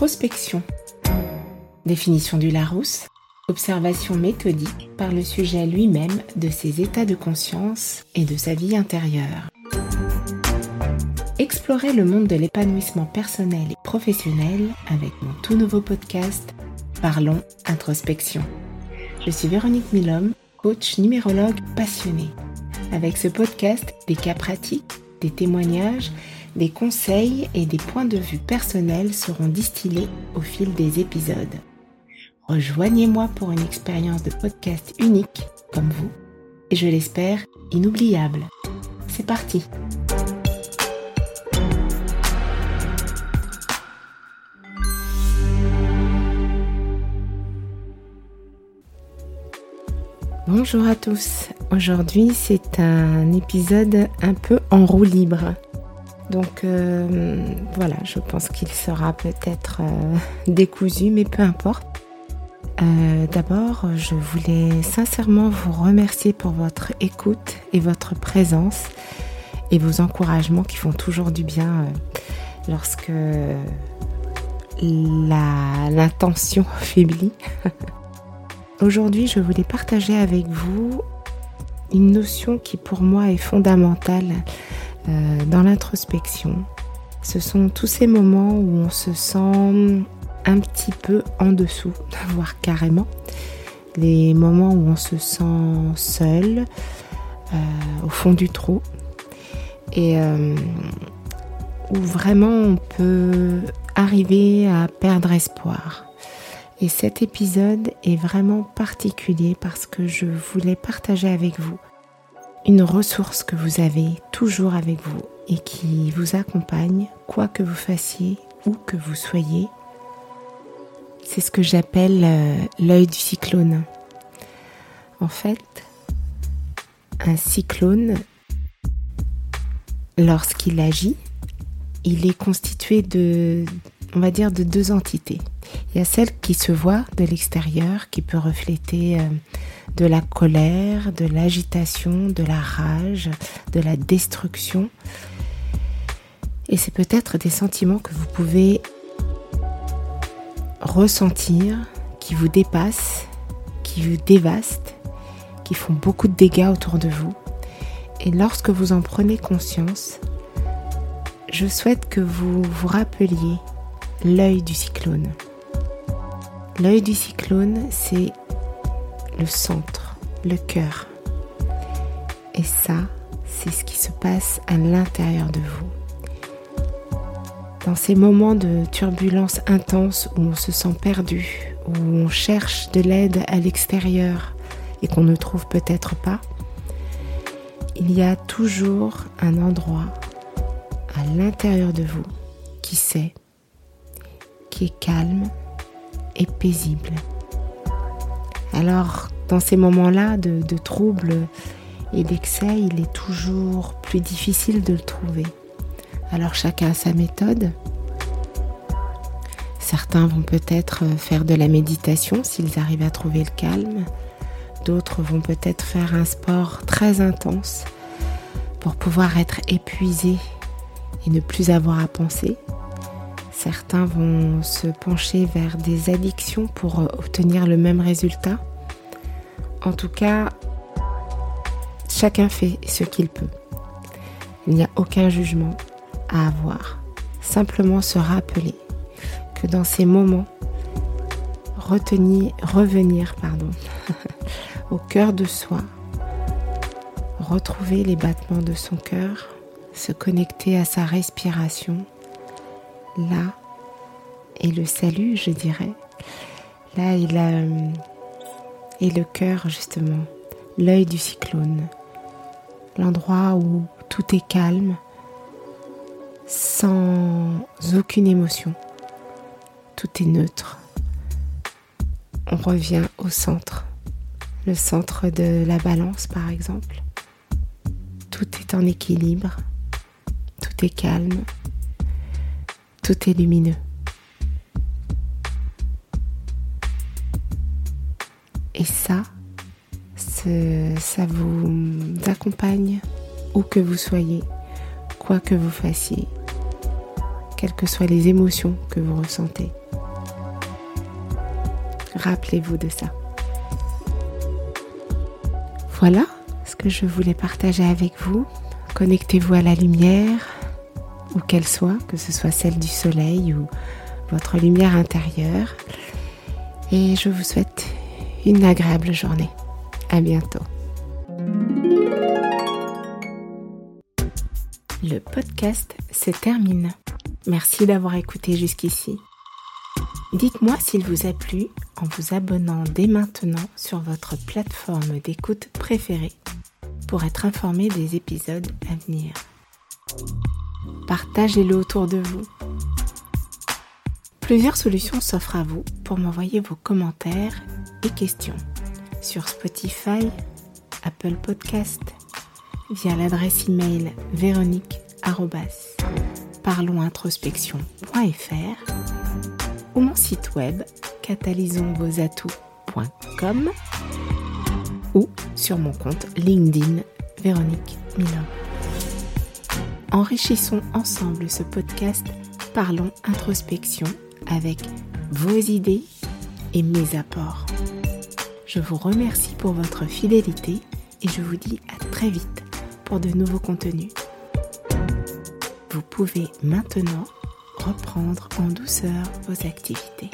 Introspection. Définition du Larousse. Observation méthodique par le sujet lui-même de ses états de conscience et de sa vie intérieure. Explorez le monde de l'épanouissement personnel et professionnel avec mon tout nouveau podcast Parlons Introspection. Je suis Véronique Milhomme, coach numérologue passionnée. Avec ce podcast, des cas pratiques, des témoignages, des conseils et des points de vue personnels seront distillés au fil des épisodes. Rejoignez-moi pour une expérience de podcast unique comme vous et je l'espère inoubliable. C'est parti Bonjour à tous. Aujourd'hui, c'est un épisode un peu en roue libre. Donc euh, voilà, je pense qu'il sera peut-être euh, décousu, mais peu importe. Euh, d'abord, je voulais sincèrement vous remercier pour votre écoute et votre présence et vos encouragements qui font toujours du bien lorsque l'intention faiblit. Aujourd'hui, je voulais partager avec vous une notion qui pour moi est fondamentale euh, dans l'introspection. Ce sont tous ces moments où on se sent un petit peu en dessous, voire carrément. Les moments où on se sent seul, euh, au fond du trou, et euh, où vraiment on peut arriver à perdre espoir. Et cet épisode est vraiment particulier parce que je voulais partager avec vous une ressource que vous avez toujours avec vous et qui vous accompagne quoi que vous fassiez, où que vous soyez. C'est ce que j'appelle euh, l'œil du cyclone. En fait, un cyclone, lorsqu'il agit, il est constitué de, on va dire, de deux entités. Il y a celle qui se voit de l'extérieur, qui peut refléter euh, de la colère, de l'agitation, de la rage, de la destruction. Et c'est peut-être des sentiments que vous pouvez ressentir, qui vous dépassent, qui vous dévastent, qui font beaucoup de dégâts autour de vous. Et lorsque vous en prenez conscience, je souhaite que vous vous rappeliez l'œil du cyclone. L'œil du cyclone, c'est le centre, le cœur. Et ça, c'est ce qui se passe à l'intérieur de vous. Dans ces moments de turbulence intense où on se sent perdu, où on cherche de l'aide à l'extérieur et qu'on ne trouve peut-être pas, il y a toujours un endroit à l'intérieur de vous qui sait, qui est calme paisible. Alors, dans ces moments-là de, de trouble et d'excès, il est toujours plus difficile de le trouver. Alors, chacun a sa méthode. Certains vont peut-être faire de la méditation s'ils arrivent à trouver le calme. D'autres vont peut-être faire un sport très intense pour pouvoir être épuisés et ne plus avoir à penser. Certains vont se pencher vers des addictions pour obtenir le même résultat. En tout cas, chacun fait ce qu'il peut. Il n'y a aucun jugement à avoir. Simplement se rappeler que dans ces moments, retenir, revenir pardon, au cœur de soi, retrouver les battements de son cœur, se connecter à sa respiration, là est le salut, je dirais. Là est, la, le cœur, justement, l'œil du cyclone, l'endroit où tout est calme, sans aucune émotion. Tout est neutre. On revient au centre, le centre de la balance par exemple. Tout est en équilibre, tout est calme, est lumineux. Et ça, ça vous accompagne où que vous soyez, quoi que vous fassiez. quelles que soient les émotions que vous ressentez. Rappelez-vous de ça. Voilà ce que je voulais partager avec vous. Connectez-vous à la lumière, où qu'elle soit, que ce soit celle du soleil ou votre lumière intérieure. Et je vous souhaite une agréable journée. À bientôt. Le podcast se termine. Merci d'avoir écouté jusqu'ici. Dites-moi s'il vous a plu en vous abonnant dès maintenant sur votre plateforme d'écoute préférée pour être informé des épisodes à venir. Partagez-le autour de vous. Plusieurs solutions s'offrent à vous pour m'envoyer vos commentaires et questions sur Spotify, Apple Podcast, via l'adresse email véronique@parlonsintrospection.fr ou mon site web catalysonsvosatouts.com ou sur mon compte LinkedIn Véronique Milon. Enrichissons ensemble ce podcast Parlons introspection avec vos idées et mes apports. Je vous remercie pour votre fidélité et je vous dis à très vite pour de nouveaux contenus. Vous pouvez maintenant reprendre en douceur vos activités.